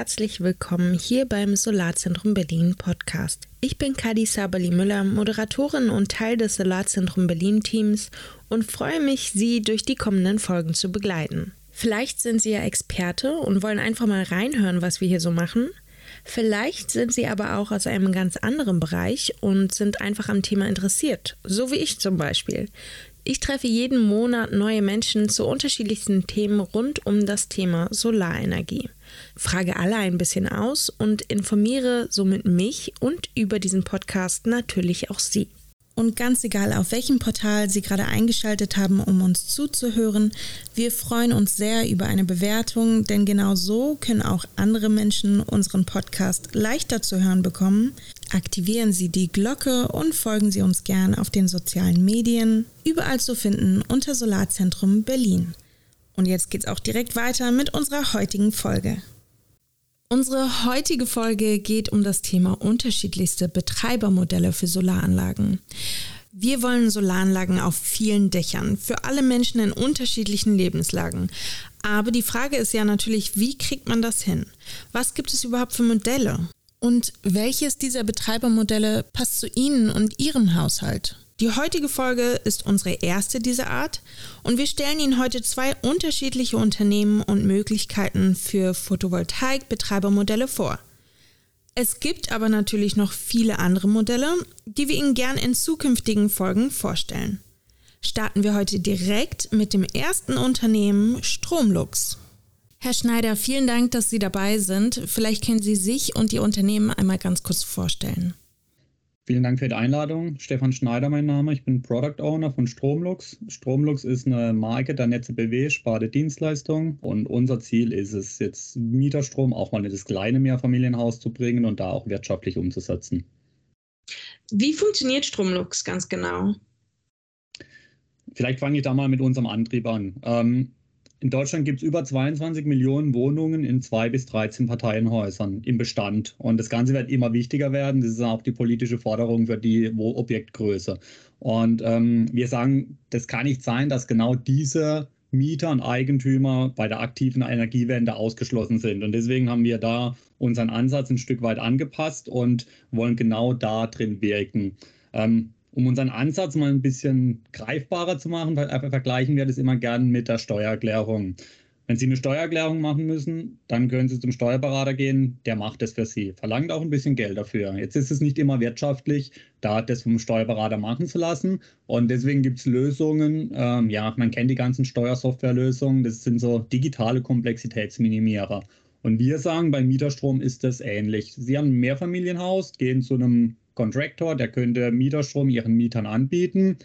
herzlich willkommen hier beim Solarzentrum Berlin Podcast. Ich bin Kadi Sabali Müller, Moderatorin und Teil des Solarzentrum Berlin Teams und freue mich, Sie durch die kommenden Folgen zu begleiten. Vielleicht sind Sie ja Experte und wollen einfach mal reinhören, was wir hier so machen. Vielleicht sind Sie aber auch aus einem ganz anderen Bereich und sind einfach am Thema interessiert, so wie ich zum Beispiel. Ich treffe jeden Monat neue Menschen zu unterschiedlichsten Themen rund um das Thema Solarenergie. Frage alle ein bisschen aus und informiere somit mich und über diesen Podcast natürlich auch Sie. Und ganz egal, auf welchem Portal Sie gerade eingeschaltet haben, um uns zuzuhören, wir freuen uns sehr über eine Bewertung, denn genau so können auch andere Menschen unseren Podcast leichter zu hören bekommen. Aktivieren Sie die Glocke und folgen Sie uns gern auf den sozialen Medien, überall zu finden unter Solarzentrum Berlin. Und jetzt geht's auch direkt weiter mit unserer heutigen Folge. Unsere heutige Folge geht um das Thema unterschiedlichste Betreibermodelle für Solaranlagen. Wir wollen Solaranlagen auf vielen Dächern, für alle Menschen in unterschiedlichen Lebenslagen. Aber die Frage ist ja natürlich, wie kriegt man das hin? Was gibt es überhaupt für Modelle? Und welches dieser Betreibermodelle passt zu Ihnen und Ihrem Haushalt? Die heutige Folge ist unsere erste dieser Art und wir stellen Ihnen heute zwei unterschiedliche Unternehmen und Möglichkeiten für Photovoltaik-Betreibermodelle vor. Es gibt aber natürlich noch viele andere Modelle, die wir Ihnen gern in zukünftigen Folgen vorstellen. Starten wir heute direkt mit dem ersten Unternehmen Stromlux. Herr Schneider, vielen Dank, dass Sie dabei sind. Vielleicht können Sie sich und Ihr Unternehmen einmal ganz kurz vorstellen. Vielen Dank für die Einladung. Stefan Schneider, mein Name. Ich bin Product Owner von Stromlux. Stromlux ist eine Marke der Netze BW, Sparte Dienstleistung. Und unser Ziel ist es, jetzt Mieterstrom auch mal in das kleine Mehrfamilienhaus zu bringen und da auch wirtschaftlich umzusetzen. Wie funktioniert Stromlux ganz genau? Vielleicht fange ich da mal mit unserem Antrieb an. Ähm, in Deutschland gibt es über 22 Millionen Wohnungen in zwei bis 13 Parteienhäusern im Bestand. Und das Ganze wird immer wichtiger werden. Das ist auch die politische Forderung für die Objektgröße. Und ähm, wir sagen, das kann nicht sein, dass genau diese Mieter und Eigentümer bei der aktiven Energiewende ausgeschlossen sind. Und deswegen haben wir da unseren Ansatz ein Stück weit angepasst und wollen genau da drin wirken. Ähm, um unseren Ansatz mal ein bisschen greifbarer zu machen, vergleichen wir das immer gern mit der Steuererklärung. Wenn Sie eine Steuererklärung machen müssen, dann können Sie zum Steuerberater gehen, der macht das für Sie, verlangt auch ein bisschen Geld dafür. Jetzt ist es nicht immer wirtschaftlich, da das vom Steuerberater machen zu lassen. Und deswegen gibt es Lösungen, ähm, ja, man kennt die ganzen Steuersoftwarelösungen, das sind so digitale Komplexitätsminimierer. Und wir sagen, beim Mieterstrom ist das ähnlich. Sie haben ein Mehrfamilienhaus, gehen zu einem Contractor, der könnte Mieterstrom ihren Mietern anbieten.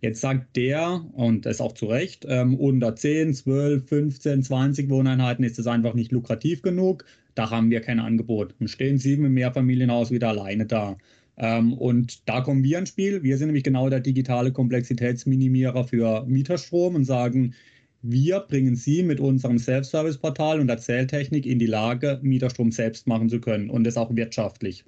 Jetzt sagt der, und das auch zu Recht, ähm, unter 10, 12, 15, 20 Wohneinheiten ist das einfach nicht lukrativ genug. Da haben wir kein Angebot. Dann stehen sieben im Mehrfamilienhaus wieder alleine da. Ähm, und da kommen wir ins Spiel. Wir sind nämlich genau der digitale Komplexitätsminimierer für Mieterstrom und sagen, wir bringen Sie mit unserem Self-Service-Portal und der Zähltechnik in die Lage, Mieterstrom selbst machen zu können und das auch wirtschaftlich.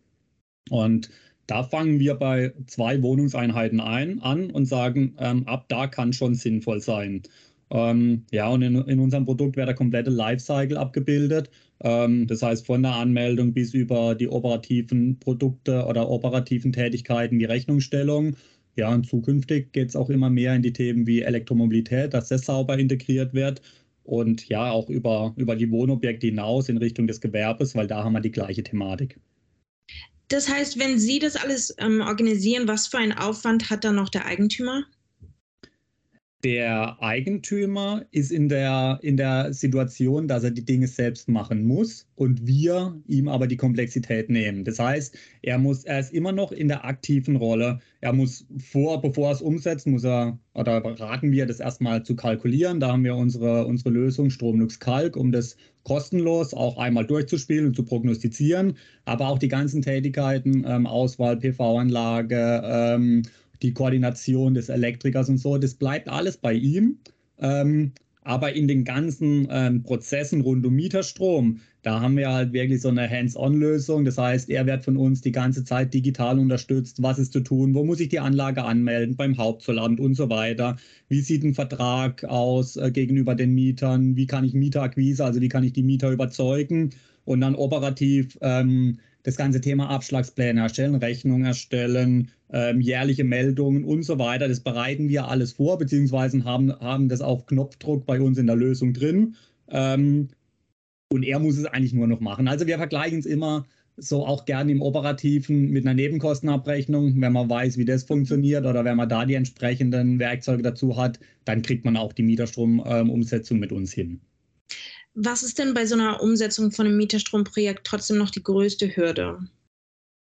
Und da fangen wir bei zwei Wohnungseinheiten ein, an und sagen, ähm, ab da kann schon sinnvoll sein. Ähm, ja, und in, in, unserem Produkt wird der komplette Lifecycle abgebildet. Ähm, das heißt, von der Anmeldung bis über die operativen Produkte oder operativen Tätigkeiten wie Rechnungsstellung. Ja, und zukünftig geht es auch immer mehr in die Themen wie Elektromobilität, dass das sauber integriert wird. Und ja, auch über, über die Wohnobjekte hinaus in Richtung des Gewerbes, weil da haben wir die gleiche Thematik. Das heißt, wenn Sie das alles ähm, organisieren, was für einen Aufwand hat dann noch der Eigentümer? Der Eigentümer ist in der, in der Situation, dass er die Dinge selbst machen muss und wir ihm aber die Komplexität nehmen. Das heißt, er muss, er ist immer noch in der aktiven Rolle. Er muss vor, bevor er es umsetzt, muss er, oder raten wir das erstmal zu kalkulieren. Da haben wir unsere, unsere Lösung Stromlux Kalk, um das kostenlos auch einmal durchzuspielen und zu prognostizieren. Aber auch die ganzen Tätigkeiten, ähm, Auswahl, PV-Anlage, ähm, die Koordination des Elektrikers und so, das bleibt alles bei ihm. Ähm, aber in den ganzen ähm, Prozessen rund um Mieterstrom, da haben wir halt wirklich so eine Hands-on-Lösung. Das heißt, er wird von uns die ganze Zeit digital unterstützt. Was ist zu tun? Wo muss ich die Anlage anmelden? Beim Hauptzollamt und so weiter. Wie sieht ein Vertrag aus äh, gegenüber den Mietern? Wie kann ich Mieterakquise, also wie kann ich die Mieter überzeugen? und dann operativ ähm, das ganze Thema Abschlagspläne erstellen, Rechnungen erstellen, ähm, jährliche Meldungen und so weiter. Das bereiten wir alles vor, beziehungsweise haben, haben das auf Knopfdruck bei uns in der Lösung drin. Ähm, und er muss es eigentlich nur noch machen. Also wir vergleichen es immer so auch gerne im Operativen mit einer Nebenkostenabrechnung. Wenn man weiß, wie das funktioniert oder wenn man da die entsprechenden Werkzeuge dazu hat, dann kriegt man auch die Mieterstromumsetzung ähm, mit uns hin. Was ist denn bei so einer Umsetzung von einem Mieterstromprojekt trotzdem noch die größte Hürde?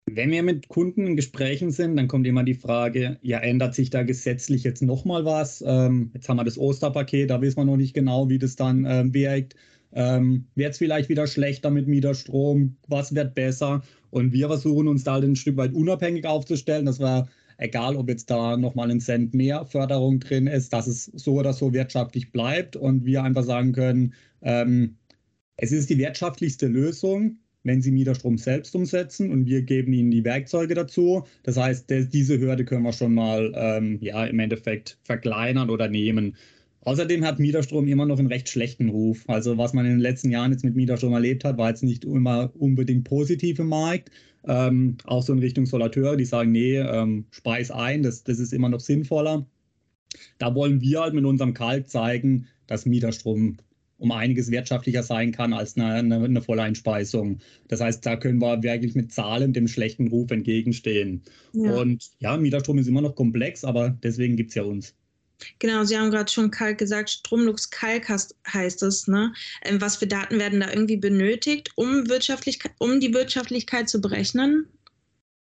Wenn wir mit Kunden in Gesprächen sind, dann kommt immer die Frage, ja, ändert sich da gesetzlich jetzt nochmal was? Ähm, jetzt haben wir das Osterpaket, da wissen wir noch nicht genau, wie das dann äh, wirkt. Ähm, wird es vielleicht wieder schlechter mit Mieterstrom? Was wird besser? Und wir versuchen uns da halt ein Stück weit unabhängig aufzustellen, dass wir, egal ob jetzt da nochmal ein Cent mehr Förderung drin ist, dass es so oder so wirtschaftlich bleibt und wir einfach sagen können, ähm, es ist die wirtschaftlichste Lösung, wenn Sie Mieterstrom selbst umsetzen und wir geben Ihnen die Werkzeuge dazu. Das heißt, diese Hürde können wir schon mal ähm, ja, im Endeffekt verkleinern oder nehmen. Außerdem hat Mieterstrom immer noch einen recht schlechten Ruf. Also was man in den letzten Jahren jetzt mit Mieterstrom erlebt hat, war jetzt nicht immer unbedingt positiv im Markt. Ähm, auch so in Richtung Solateure, die sagen, nee, ähm, speis ein, das, das ist immer noch sinnvoller. Da wollen wir halt mit unserem Kalk zeigen, dass Mieterstrom um einiges wirtschaftlicher sein kann als eine, eine, eine Volleinspeisung. Das heißt, da können wir wirklich mit Zahlen dem schlechten Ruf entgegenstehen. Ja. Und ja, Mieterstrom ist immer noch komplex, aber deswegen gibt es ja uns. Genau, Sie haben gerade schon Kalk gesagt, Stromlux Kalk heißt es. Ne? Ähm, was für Daten werden da irgendwie benötigt, um, Wirtschaftlichkeit, um die Wirtschaftlichkeit zu berechnen?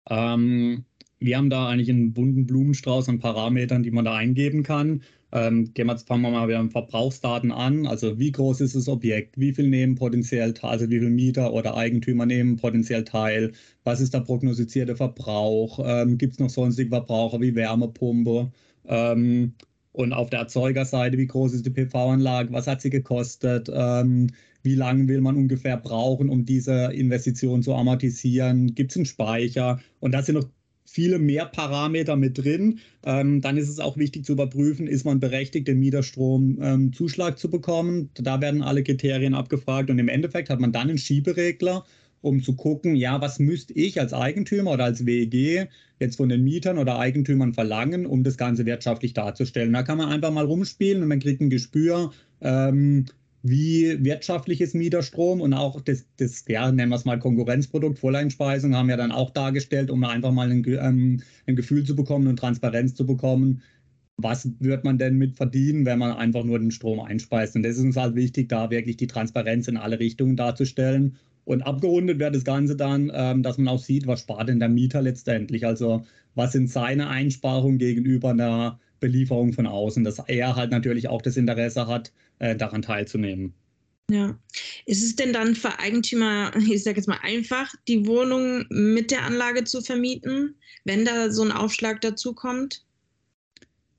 Ähm, wir haben da eigentlich einen bunten Blumenstrauß an Parametern, die man da eingeben kann. Ähm, gehen wir, fangen wir mal wieder mit Verbrauchsdaten an. Also wie groß ist das Objekt? Wie viel nehmen potenziell teil, also wie viele Mieter oder Eigentümer nehmen potenziell teil? Was ist der prognostizierte Verbrauch? Ähm, Gibt es noch sonstige Verbraucher wie Wärmepumpe? Ähm, und auf der Erzeugerseite, wie groß ist die PV-Anlage, was hat sie gekostet, ähm, wie lange will man ungefähr brauchen, um diese Investition zu amortisieren, gibt es einen Speicher und da sind noch viele mehr Parameter mit drin. Ähm, dann ist es auch wichtig zu überprüfen, ist man berechtigt, den Mieterstromzuschlag ähm, zu bekommen. Da werden alle Kriterien abgefragt und im Endeffekt hat man dann einen Schieberegler, um zu gucken, ja, was müsste ich als Eigentümer oder als WEG jetzt von den Mietern oder Eigentümern verlangen, um das Ganze wirtschaftlich darzustellen. Da kann man einfach mal rumspielen und man kriegt ein Gespür, ähm, wie wirtschaftlich ist Mieterstrom und auch das, das, ja, nennen wir es mal Konkurrenzprodukt, Volleinspeisung haben wir dann auch dargestellt, um einfach mal ein, ähm, ein Gefühl zu bekommen und Transparenz zu bekommen, was wird man denn mit verdienen, wenn man einfach nur den Strom einspeist. Und das ist uns halt wichtig, da wirklich die Transparenz in alle Richtungen darzustellen und abgerundet wird das Ganze dann, ähm, dass man auch sieht, was spart denn der Mieter letztendlich. Also was sind seine Einsparungen gegenüber einer Belieferung von außen, dass er halt natürlich auch das Interesse hat, äh, daran teilzunehmen. Ja. Ist es denn dann für Eigentümer, ich sage jetzt mal einfach, die Wohnung mit der Anlage zu vermieten, wenn da so ein Aufschlag dazu kommt?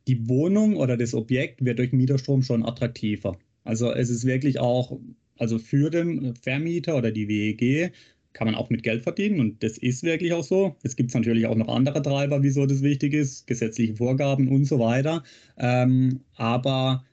Die Wohnung oder das Objekt wird durch Mieterstrom schon attraktiver. Also es ist wirklich auch also für den Vermieter oder die WEG kann man auch mit Geld verdienen und das ist wirklich auch so. Es gibt natürlich auch noch andere Treiber, wieso das wichtig ist, gesetzliche Vorgaben und so weiter. Ähm, aber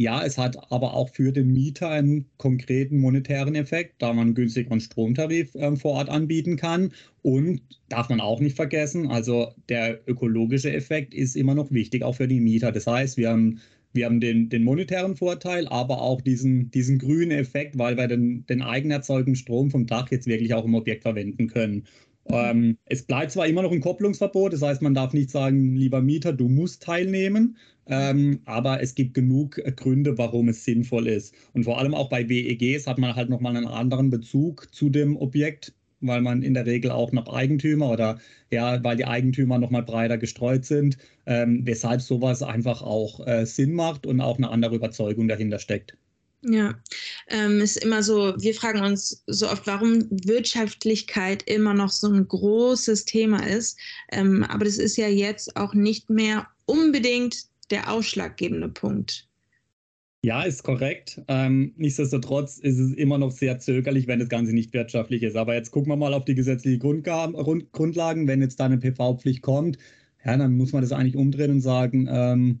ja, es hat aber auch für den Mieter einen konkreten monetären Effekt, da man günstigeren Stromtarif äh, vor Ort anbieten kann. Und darf man auch nicht vergessen, also der ökologische Effekt ist immer noch wichtig, auch für die Mieter. Das heißt, wir haben wir haben den, den monetären Vorteil, aber auch diesen, diesen grünen Effekt, weil wir den, den eigenerzeugten Strom vom Dach jetzt wirklich auch im Objekt verwenden können. Ähm, es bleibt zwar immer noch ein Kopplungsverbot, das heißt, man darf nicht sagen, lieber Mieter, du musst teilnehmen, ähm, aber es gibt genug Gründe, warum es sinnvoll ist. Und vor allem auch bei WEGs hat man halt nochmal einen anderen Bezug zu dem Objekt, weil man in der Regel auch noch Eigentümer oder ja, weil die Eigentümer noch mal breiter gestreut sind, ähm, weshalb sowas einfach auch äh, Sinn macht und auch eine andere Überzeugung dahinter steckt. Ja, ähm, ist immer so, wir fragen uns so oft, warum Wirtschaftlichkeit immer noch so ein großes Thema ist. Ähm, aber das ist ja jetzt auch nicht mehr unbedingt der ausschlaggebende Punkt. Ja, ist korrekt. Ähm, nichtsdestotrotz ist es immer noch sehr zögerlich, wenn das Ganze nicht wirtschaftlich ist. Aber jetzt gucken wir mal auf die gesetzlichen Grundlagen. Wenn jetzt da eine PV-Pflicht kommt, ja, dann muss man das eigentlich umdrehen und sagen, ähm,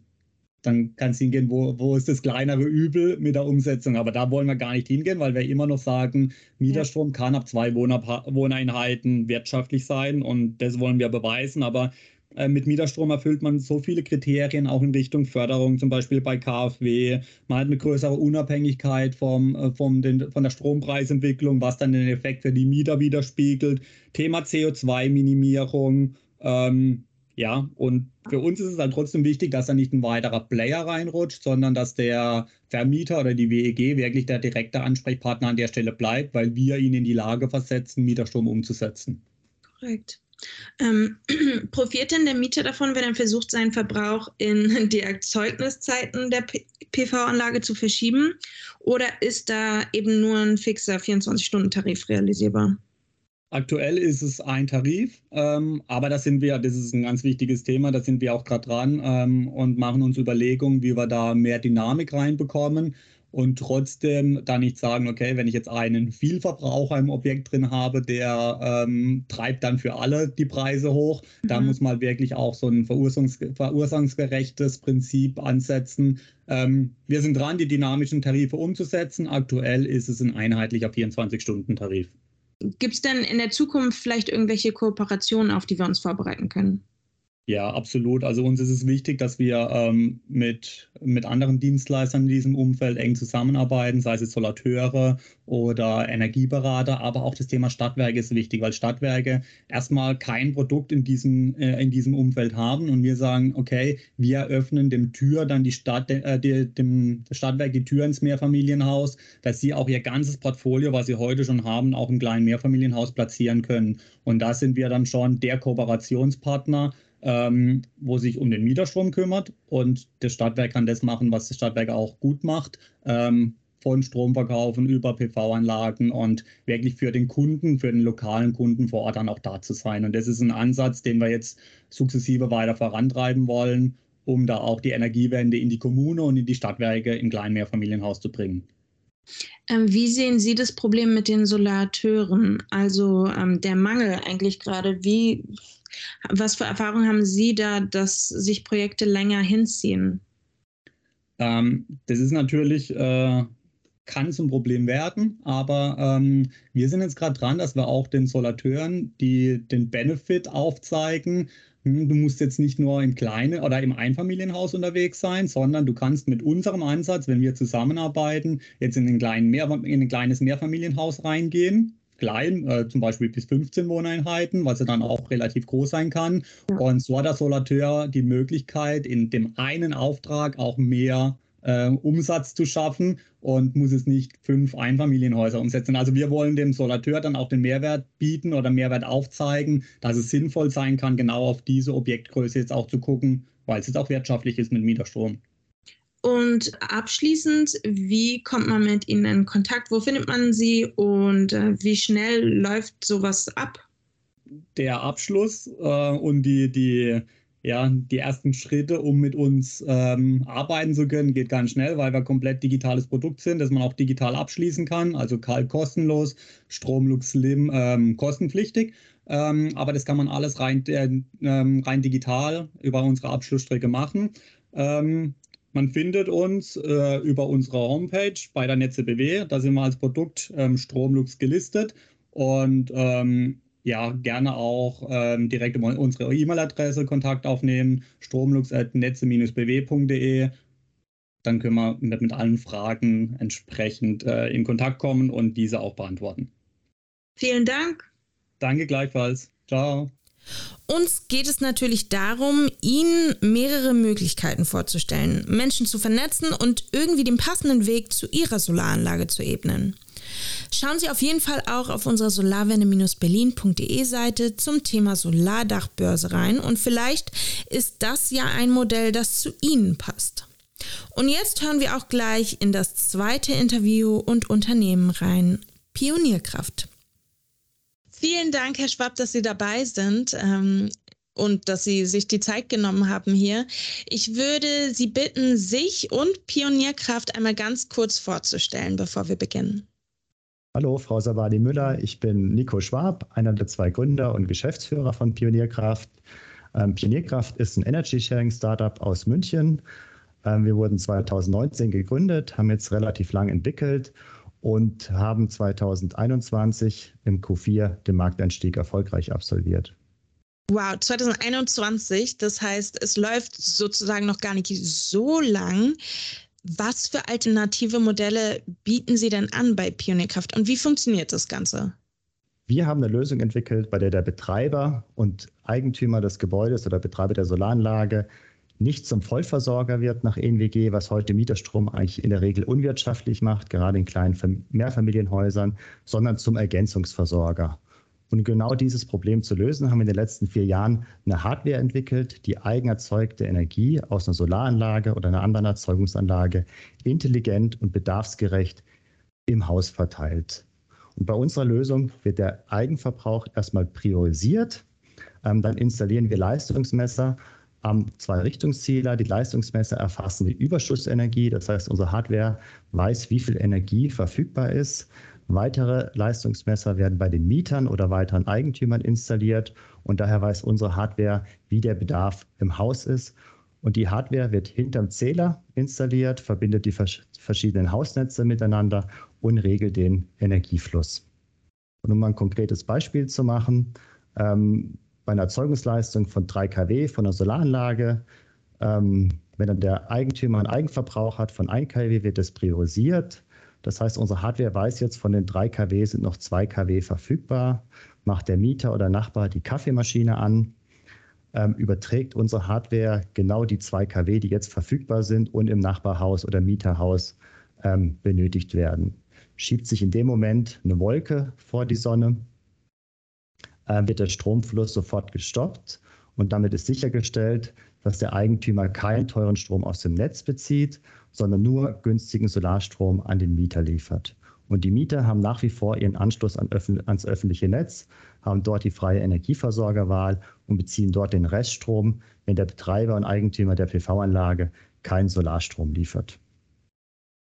dann kann es hingehen, wo, wo ist das kleinere Übel mit der Umsetzung. Aber da wollen wir gar nicht hingehen, weil wir immer noch sagen, Mieterstrom kann ab zwei Wohneinheiten wirtschaftlich sein und das wollen wir beweisen. Aber mit Mieterstrom erfüllt man so viele Kriterien auch in Richtung Förderung, zum Beispiel bei KfW. Man hat eine größere Unabhängigkeit vom, äh, vom den, von der Strompreisentwicklung, was dann den Effekt für die Mieter widerspiegelt. Thema CO2-Minimierung. Ähm, ja, und für uns ist es dann trotzdem wichtig, dass da nicht ein weiterer Player reinrutscht, sondern dass der Vermieter oder die WEG wirklich der direkte Ansprechpartner an der Stelle bleibt, weil wir ihn in die Lage versetzen, Mieterstrom umzusetzen. Korrekt. Ähm, profitiert denn der Mieter davon, wenn er versucht, seinen Verbrauch in die Erzeugniszeiten der PV-Anlage zu verschieben? Oder ist da eben nur ein fixer 24-Stunden-Tarif realisierbar? Aktuell ist es ein Tarif, ähm, aber da sind wir, das ist ein ganz wichtiges Thema, da sind wir auch gerade dran ähm, und machen uns Überlegungen, wie wir da mehr Dynamik reinbekommen und trotzdem dann nicht sagen, okay, wenn ich jetzt einen Vielverbraucher im Objekt drin habe, der ähm, treibt dann für alle die Preise hoch. Mhm. Da muss man wirklich auch so ein verursachungs verursachungsgerechtes Prinzip ansetzen. Ähm, wir sind dran, die dynamischen Tarife umzusetzen. Aktuell ist es ein einheitlicher 24-Stunden-Tarif. Gibt es denn in der Zukunft vielleicht irgendwelche Kooperationen, auf die wir uns vorbereiten können? Ja, absolut. Also uns ist es wichtig, dass wir ähm, mit, mit anderen Dienstleistern in diesem Umfeld eng zusammenarbeiten, sei es Solateure oder Energieberater, aber auch das Thema Stadtwerke ist wichtig, weil Stadtwerke erstmal kein Produkt in diesem, äh, in diesem Umfeld haben und wir sagen, okay, wir öffnen dem Tür dann die Stadt, äh, die, dem Stadtwerk die Tür ins Mehrfamilienhaus, dass sie auch ihr ganzes Portfolio, was sie heute schon haben, auch im kleinen Mehrfamilienhaus platzieren können. Und da sind wir dann schon der Kooperationspartner ähm, wo sich um den Mieterstrom kümmert und das Stadtwerk kann das machen, was das Stadtwerk auch gut macht. Ähm, von Stromverkaufen über PV-Anlagen und wirklich für den Kunden, für den lokalen Kunden vor Ort dann auch da zu sein. Und das ist ein Ansatz, den wir jetzt sukzessive weiter vorantreiben wollen, um da auch die Energiewende in die Kommune und in die Stadtwerke im kleinen Mehrfamilienhaus zu bringen. Ähm, wie sehen Sie das Problem mit den Solateuren? Also ähm, der Mangel eigentlich gerade. Wie was für Erfahrungen haben Sie da, dass sich Projekte länger hinziehen? Ähm, das ist natürlich, äh, kann zum Problem werden, aber ähm, wir sind jetzt gerade dran, dass wir auch den Solateuren die, den Benefit aufzeigen. Hm, du musst jetzt nicht nur im kleinen oder im Einfamilienhaus unterwegs sein, sondern du kannst mit unserem Ansatz, wenn wir zusammenarbeiten, jetzt in, ein kleines Mehrfamilienhaus reingehen klein, äh, zum Beispiel bis 15 Wohneinheiten, was ja dann auch relativ groß sein kann. Ja. Und so hat der Solateur die Möglichkeit, in dem einen Auftrag auch mehr äh, Umsatz zu schaffen und muss es nicht fünf Einfamilienhäuser umsetzen. Also wir wollen dem Solateur dann auch den Mehrwert bieten oder Mehrwert aufzeigen, dass es sinnvoll sein kann, genau auf diese Objektgröße jetzt auch zu gucken, weil es jetzt auch wirtschaftlich ist mit Mieterstrom. Und abschließend, wie kommt man mit Ihnen in Kontakt? Wo findet man Sie und äh, wie schnell läuft sowas ab? Der Abschluss äh, und die, die, ja, die ersten Schritte, um mit uns ähm, arbeiten zu können, geht ganz schnell, weil wir komplett digitales Produkt sind, das man auch digital abschließen kann. Also kalt kostenlos, Stromlux Slim ähm, kostenpflichtig. Ähm, aber das kann man alles rein, äh, rein digital über unsere Abschlussstrecke machen. Ähm, man findet uns äh, über unsere Homepage bei der Netze BW. Da sind wir als Produkt ähm, Stromlux gelistet und ähm, ja, gerne auch ähm, direkt über unsere E-Mail-Adresse Kontakt aufnehmen, stromlux.netze-bw.de. Dann können wir mit, mit allen Fragen entsprechend äh, in Kontakt kommen und diese auch beantworten. Vielen Dank. Danke gleichfalls. Ciao. Uns geht es natürlich darum, Ihnen mehrere Möglichkeiten vorzustellen, Menschen zu vernetzen und irgendwie den passenden Weg zu Ihrer Solaranlage zu ebnen. Schauen Sie auf jeden Fall auch auf unserer solarwende-berlin.de Seite zum Thema Solardachbörse rein und vielleicht ist das ja ein Modell, das zu Ihnen passt. Und jetzt hören wir auch gleich in das zweite Interview und Unternehmen rein. Pionierkraft. Vielen Dank, Herr Schwab, dass Sie dabei sind. Ähm, und dass Sie sich die Zeit genommen haben hier. Ich würde Sie bitten, sich und Pionierkraft einmal ganz kurz vorzustellen, bevor wir beginnen. Hallo, Frau Savadi Müller. Ich bin Nico Schwab, einer der zwei Gründer und Geschäftsführer von Pionierkraft. Ähm, Pionierkraft ist ein Energy Sharing Startup aus München. Ähm, wir wurden 2019 gegründet, haben jetzt relativ lang entwickelt und haben 2021 im Q4 den Markteinstieg erfolgreich absolviert. Wow, 2021, das heißt, es läuft sozusagen noch gar nicht so lang. Was für alternative Modelle bieten Sie denn an bei Pionierkraft und wie funktioniert das Ganze? Wir haben eine Lösung entwickelt, bei der der Betreiber und Eigentümer des Gebäudes oder Betreiber der Solaranlage nicht zum Vollversorger wird nach ENWG, was heute Mieterstrom eigentlich in der Regel unwirtschaftlich macht, gerade in kleinen Mehrfamilienhäusern, sondern zum Ergänzungsversorger. Und genau dieses Problem zu lösen, haben wir in den letzten vier Jahren eine Hardware entwickelt, die eigenerzeugte Energie aus einer Solaranlage oder einer anderen Erzeugungsanlage intelligent und bedarfsgerecht im Haus verteilt. Und bei unserer Lösung wird der Eigenverbrauch erstmal priorisiert. Ähm, dann installieren wir Leistungsmesser am Zwei-Richtungszieler. Die Leistungsmesser erfassen die Überschussenergie. Das heißt, unsere Hardware weiß, wie viel Energie verfügbar ist. Weitere Leistungsmesser werden bei den Mietern oder weiteren Eigentümern installiert und daher weiß unsere Hardware, wie der Bedarf im Haus ist. Und die Hardware wird hinterm Zähler installiert, verbindet die verschiedenen Hausnetze miteinander und regelt den Energiefluss. Und um mal ein konkretes Beispiel zu machen, ähm, bei einer Erzeugungsleistung von 3 kW von einer Solaranlage, ähm, wenn dann der Eigentümer einen Eigenverbrauch hat von 1 kW, wird das priorisiert. Das heißt, unsere Hardware weiß jetzt, von den 3 kW sind noch 2 kW verfügbar, macht der Mieter oder Nachbar die Kaffeemaschine an, ähm, überträgt unsere Hardware genau die 2 kW, die jetzt verfügbar sind und im Nachbarhaus oder Mieterhaus ähm, benötigt werden. Schiebt sich in dem Moment eine Wolke vor die Sonne, wird der Stromfluss sofort gestoppt und damit ist sichergestellt, dass der Eigentümer keinen teuren Strom aus dem Netz bezieht, sondern nur günstigen Solarstrom an den Mieter liefert. Und die Mieter haben nach wie vor ihren Anschluss an öffn ans öffentliche Netz, haben dort die freie Energieversorgerwahl und beziehen dort den Reststrom, wenn der Betreiber und Eigentümer der PV-Anlage keinen Solarstrom liefert.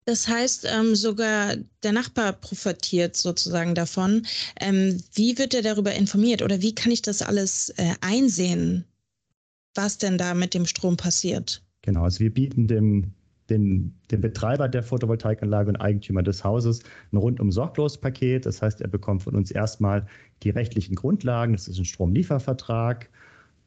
Das heißt, ähm, sogar der Nachbar profitiert sozusagen davon. Ähm, wie wird er darüber informiert oder wie kann ich das alles äh, einsehen, was denn da mit dem Strom passiert? Genau, also wir bieten dem den, den Betreiber der Photovoltaikanlage und Eigentümer des Hauses ein rundum sorglos Paket. Das heißt, er bekommt von uns erstmal die rechtlichen Grundlagen. Das ist ein Stromliefervertrag.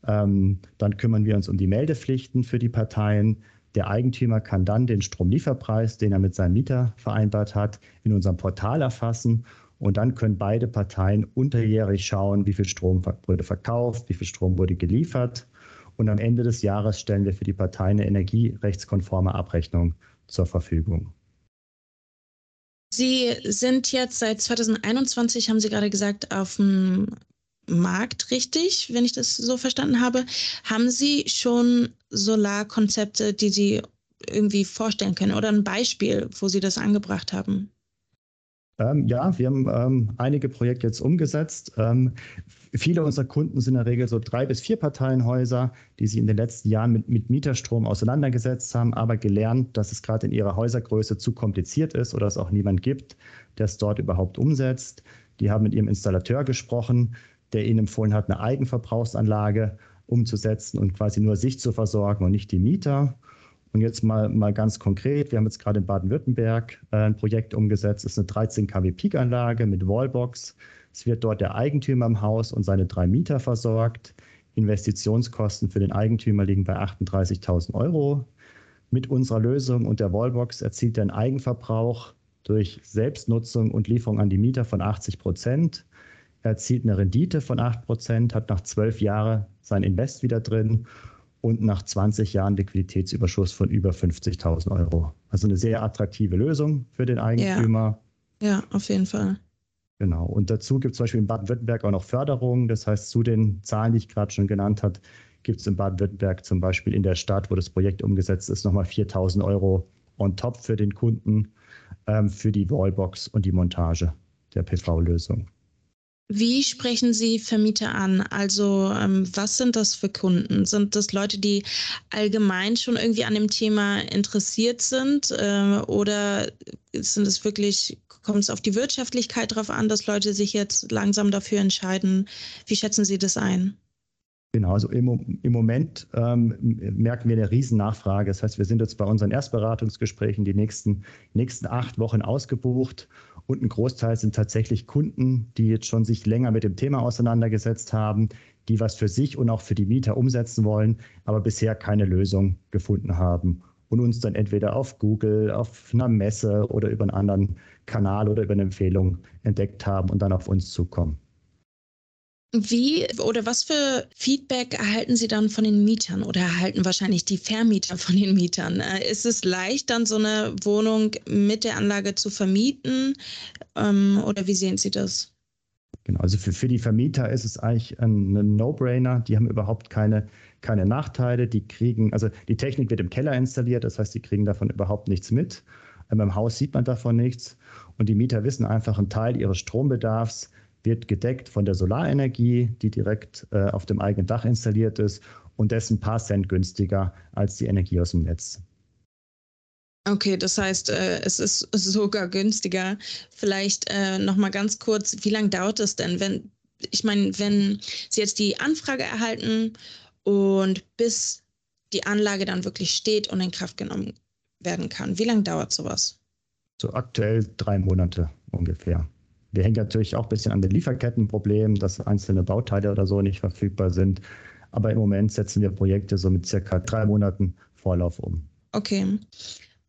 Ähm, dann kümmern wir uns um die Meldepflichten für die Parteien. Der Eigentümer kann dann den Stromlieferpreis, den er mit seinem Mieter vereinbart hat, in unserem Portal erfassen. Und dann können beide Parteien unterjährig schauen, wie viel Strom wurde verkauft, wie viel Strom wurde geliefert. Und am Ende des Jahres stellen wir für die Partei eine energierechtskonforme Abrechnung zur Verfügung. Sie sind jetzt seit 2021, haben Sie gerade gesagt, auf dem Markt, richtig, wenn ich das so verstanden habe. Haben Sie schon Solarkonzepte, die Sie irgendwie vorstellen können oder ein Beispiel, wo Sie das angebracht haben? Ähm, ja, wir haben ähm, einige Projekte jetzt umgesetzt. Ähm, viele unserer Kunden sind in der Regel so drei bis vier Parteienhäuser, die sich in den letzten Jahren mit, mit Mieterstrom auseinandergesetzt haben, aber gelernt, dass es gerade in ihrer Häusergröße zu kompliziert ist oder es auch niemand gibt, der es dort überhaupt umsetzt. Die haben mit ihrem Installateur gesprochen, der ihnen empfohlen hat, eine Eigenverbrauchsanlage umzusetzen und quasi nur sich zu versorgen und nicht die Mieter. Und jetzt mal, mal ganz konkret, wir haben jetzt gerade in Baden-Württemberg äh, ein Projekt umgesetzt, das ist eine 13 kW Peak-Anlage mit Wallbox. Es wird dort der Eigentümer im Haus und seine drei Mieter versorgt. Investitionskosten für den Eigentümer liegen bei 38.000 Euro. Mit unserer Lösung und der Wallbox erzielt er einen Eigenverbrauch durch Selbstnutzung und Lieferung an die Mieter von 80 Prozent. Er erzielt eine Rendite von 8 Prozent, hat nach zwölf Jahren sein Invest wieder drin und nach 20 Jahren Liquiditätsüberschuss von über 50.000 Euro. Also eine sehr attraktive Lösung für den Eigentümer. Ja, ja auf jeden Fall. Genau. Und dazu gibt es zum Beispiel in Baden-Württemberg auch noch Förderungen. Das heißt, zu den Zahlen, die ich gerade schon genannt habe, gibt es in Baden-Württemberg zum Beispiel in der Stadt, wo das Projekt umgesetzt ist, nochmal 4.000 Euro on top für den Kunden ähm, für die Wallbox und die Montage der PV-Lösung. Wie sprechen Sie Vermieter an? Also ähm, was sind das für Kunden? Sind das Leute, die allgemein schon irgendwie an dem Thema interessiert sind? Äh, oder sind es wirklich, kommt es auf die Wirtschaftlichkeit drauf an, dass Leute sich jetzt langsam dafür entscheiden? Wie schätzen Sie das ein? Genau, also im, im Moment ähm, merken wir eine Riesennachfrage. Das heißt, wir sind jetzt bei unseren Erstberatungsgesprächen die nächsten, nächsten acht Wochen ausgebucht und ein Großteil sind tatsächlich Kunden, die jetzt schon sich länger mit dem Thema auseinandergesetzt haben, die was für sich und auch für die Mieter umsetzen wollen, aber bisher keine Lösung gefunden haben und uns dann entweder auf Google, auf einer Messe oder über einen anderen Kanal oder über eine Empfehlung entdeckt haben und dann auf uns zukommen. Wie oder was für Feedback erhalten Sie dann von den Mietern oder erhalten wahrscheinlich die Vermieter von den Mietern? Äh, ist es leicht, dann so eine Wohnung mit der Anlage zu vermieten ähm, oder wie sehen Sie das? Genau, also für, für die Vermieter ist es eigentlich ein, No-Brainer. Die haben überhaupt keine, keine Nachteile. Die kriegen, also die Technik wird im Keller installiert, das heißt, die kriegen davon überhaupt nichts mit. Ähm, Im Haus sieht man davon nichts. Und die Mieter wissen einfach, ein Teil ihres Strombedarfs wird gedeckt von der Solarenergie, die direkt äh, auf dem eigenen Dach installiert ist und dessen ein paar Cent günstiger als die Energie aus dem Netz. Okay, das heißt, äh, es ist sogar günstiger. Vielleicht äh, noch mal ganz kurz, wie lange dauert es denn, wenn ich meine, wenn Sie jetzt die Anfrage erhalten und bis die Anlage dann wirklich steht und in Kraft genommen werden kann, wie lange dauert sowas? So aktuell drei Monate ungefähr. Wir hängen natürlich auch ein bisschen an den Lieferkettenproblemen, dass einzelne Bauteile oder so nicht verfügbar sind. Aber im Moment setzen wir Projekte so mit circa drei Monaten Vorlauf um. Okay.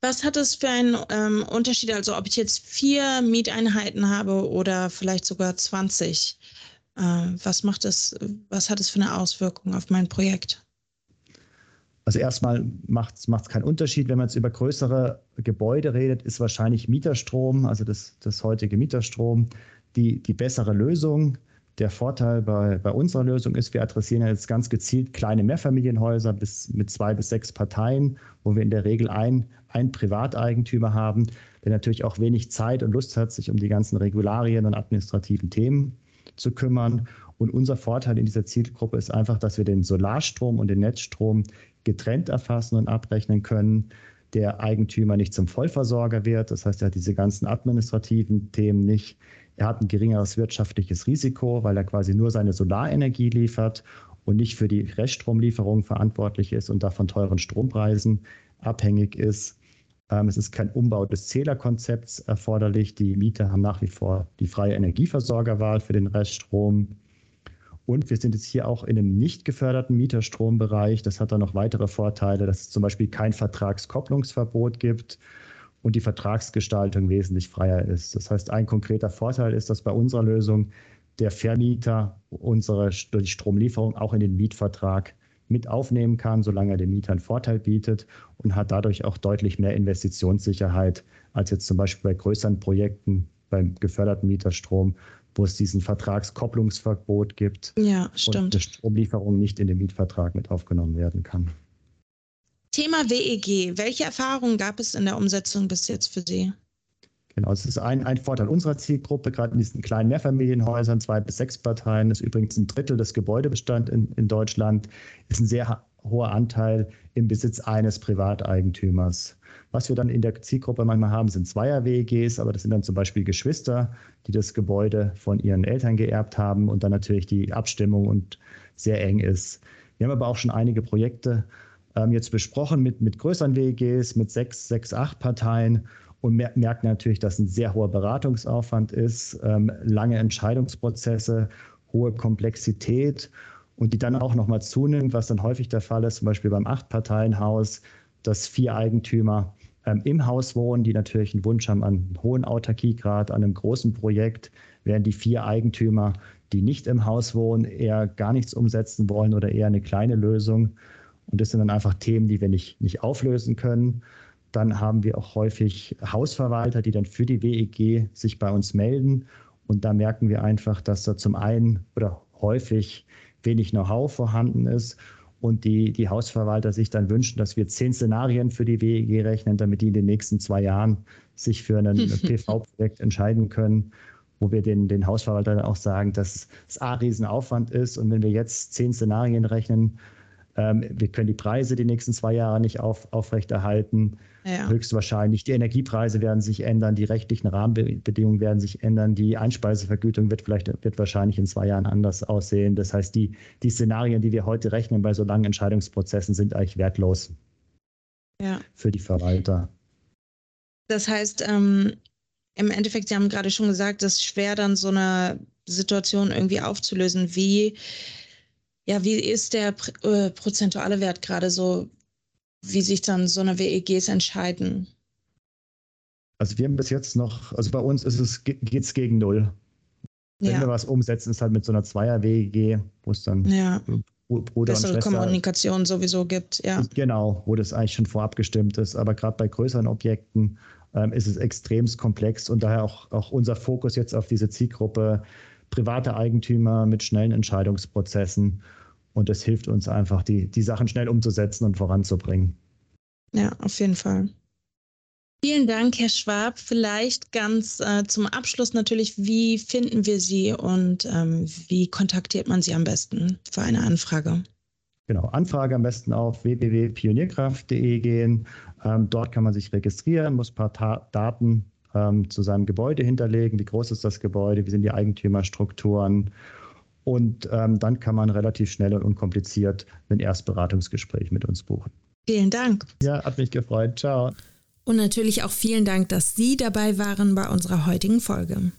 Was hat es für einen ähm, Unterschied, also ob ich jetzt vier Mieteinheiten habe oder vielleicht sogar 20? Äh, was macht es, was hat es für eine Auswirkung auf mein Projekt? Also erstmal macht es keinen Unterschied. Wenn man jetzt über größere Gebäude redet, ist wahrscheinlich Mieterstrom, also das, das heutige Mieterstrom, die, die bessere Lösung. Der Vorteil bei, bei unserer Lösung ist, wir adressieren jetzt ganz gezielt kleine Mehrfamilienhäuser bis, mit zwei bis sechs Parteien, wo wir in der Regel ein, ein Privateigentümer haben, der natürlich auch wenig Zeit und Lust hat, sich um die ganzen Regularien und administrativen Themen zu kümmern. Und unser Vorteil in dieser Zielgruppe ist einfach, dass wir den Solarstrom und den Netzstrom getrennt erfassen und abrechnen können. Der Eigentümer nicht zum Vollversorger wird, das heißt, er hat diese ganzen administrativen Themen nicht. Er hat ein geringeres wirtschaftliches Risiko, weil er quasi nur seine Solarenergie liefert und nicht für die Reststromlieferung verantwortlich ist und davon teuren Strompreisen abhängig ist. Ähm, es ist kein Umbau des Zählerkonzepts erforderlich. Die Mieter haben nach wie vor die freie Energieversorgerwahl für den Reststrom. Und wir sind jetzt hier auch in einem nicht geförderten Mieterstrombereich. Das hat dann noch weitere Vorteile, dass es zum Beispiel kein Vertragskopplungsverbot gibt und die Vertragsgestaltung wesentlich freier ist. Das heißt, ein konkreter Vorteil ist, dass bei unserer Lösung der Vermieter unsere die Stromlieferung auch in den Mietvertrag mit aufnehmen kann, solange er dem Mieter einen Vorteil bietet und hat dadurch auch deutlich mehr Investitionssicherheit als jetzt zum Beispiel bei größeren Projekten beim geförderten Mieterstrom, wo es diesen Vertragskopplungsverbot gibt ja, und die Stromlieferung nicht in den Mietvertrag mit aufgenommen werden kann. Thema WEG. Welche Erfahrungen gab es in der Umsetzung bis jetzt für Sie? Genau, es ist ein, ein Vorteil unserer Zielgruppe, gerade in diesen kleinen Mehrfamilienhäusern, zwei bis sechs Parteien, das ist übrigens ein Drittel des Gebäudebestands in, in Deutschland, ist ein sehr hoher Anteil im Besitz eines Privateigentümers. Was wir dann in der Zielgruppe manchmal haben, sind Zweier-WEGs, aber das sind dann zum Beispiel Geschwister, die das Gebäude von ihren Eltern geerbt haben und dann natürlich die Abstimmung und sehr eng ist. Wir haben aber auch schon einige Projekte ähm, jetzt besprochen mit, mit größeren WEGs, mit sechs, sechs, acht Parteien und merken natürlich, dass ein sehr hoher Beratungsaufwand ist, ähm, lange Entscheidungsprozesse, hohe Komplexität und die dann auch nochmal zunimmt, was dann häufig der Fall ist, zum Beispiel beim Acht-Parteien-Haus, dass vier Eigentümer ähm, im Haus wohnen, die natürlich einen Wunsch haben an einen hohen Autarkiegrad, an einem großen Projekt, während die vier Eigentümer, die nicht im Haus wohnen, eher gar nichts umsetzen wollen oder eher eine kleine Lösung. Und das sind dann einfach Themen, die wir nicht, nicht auflösen können. Dann haben wir auch häufig Hausverwalter, die dann für die WEG sich bei uns melden. Und da merken wir einfach, dass da zum einen oder häufig wenig Know-how vorhanden ist und die, die Hausverwalter sich dann wünschen, dass wir zehn Szenarien für die WEG rechnen, damit die in den nächsten zwei Jahren sich für ein PV-Projekt entscheiden können, wo wir den, den Hausverwaltern auch sagen, dass es A, Riesenaufwand ist und wenn wir jetzt zehn Szenarien rechnen, Ähm, wir können die Preise die nächsten zwei Jahre nicht auf, aufrechterhalten. Ja. Höchstwahrscheinlich. Die Energiepreise werden sich ändern, die rechtlichen Rahmenbedingungen werden sich ändern, die Einspeisevergütung wird vielleicht wird wahrscheinlich in zwei Jahren anders aussehen. Das heißt, die, die Szenarien, die wir heute rechnen bei so langen Entscheidungsprozessen, sind eigentlich wertlos ja. für die Verwalter. Das heißt, ähm, im Endeffekt, Sie haben gerade schon gesagt, es ist schwer, dann so eine Situation irgendwie aufzulösen. Wie, ja, wie ist der äh, prozentuale Wert gerade so, wie sich dann so eine WEGs entscheiden? Also wir haben bis jetzt noch, also bei uns ist es, geht es gegen null. Wenn ja. wir was umsetzen, ist halt mit so einer Zweier-WEG, wo es dann ja. Bruder Bessere und Schwester, Kommunikation sowieso gibt, ja. Genau, wo das eigentlich schon vorab gestimmt ist. Aber gerade bei größeren Objekten ähm, ist es extremst komplex und daher auch, auch unser Fokus jetzt auf diese Zielgruppe private Eigentümer mit schnellen Entscheidungsprozessen. Und das hilft uns einfach, die, die Sachen schnell umzusetzen und voranzubringen. Ja, auf jeden Fall. Vielen Dank, Herr Schwab. Vielleicht ganz äh, zum Abschluss natürlich, wie finden wir Sie und ähm, wie kontaktiert man Sie am besten für eine Anfrage? Genau, Anfrage am besten auf www.pionierkraft.de gehen. Ähm, dort kann man sich registrieren, muss ein paar Ta Daten ähm, zu seinem Gebäude hinterlegen. Wie groß ist das Gebäude? Wie sind die Eigentümerstrukturen? Und ähm, dann kann man relativ schnell und unkompliziert ein Erstberatungsgespräch mit uns buchen. Vielen Dank. Ja, hat mich gefreut. Ciao. Und natürlich auch vielen Dank, dass Sie dabei waren bei unserer heutigen Folge.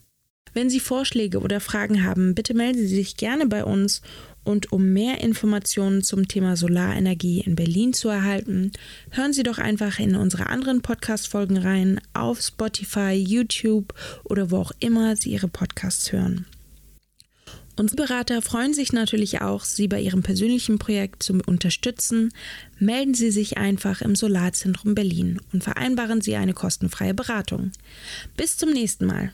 Wenn Sie Vorschläge oder Fragen haben, bitte melden Sie sich gerne bei uns. Und um mehr Informationen zum Thema Solarenergie in Berlin zu erhalten, hören Sie doch einfach in unsere anderen Podcast-Folgen rein auf Spotify, YouTube oder wo auch immer Sie Ihre Podcasts hören. Unsere Berater freuen sich natürlich auch, Sie bei Ihrem persönlichen Projekt zu unterstützen. Melden Sie sich einfach im Solarzentrum Berlin und vereinbaren Sie eine kostenfreie Beratung. Bis zum nächsten Mal.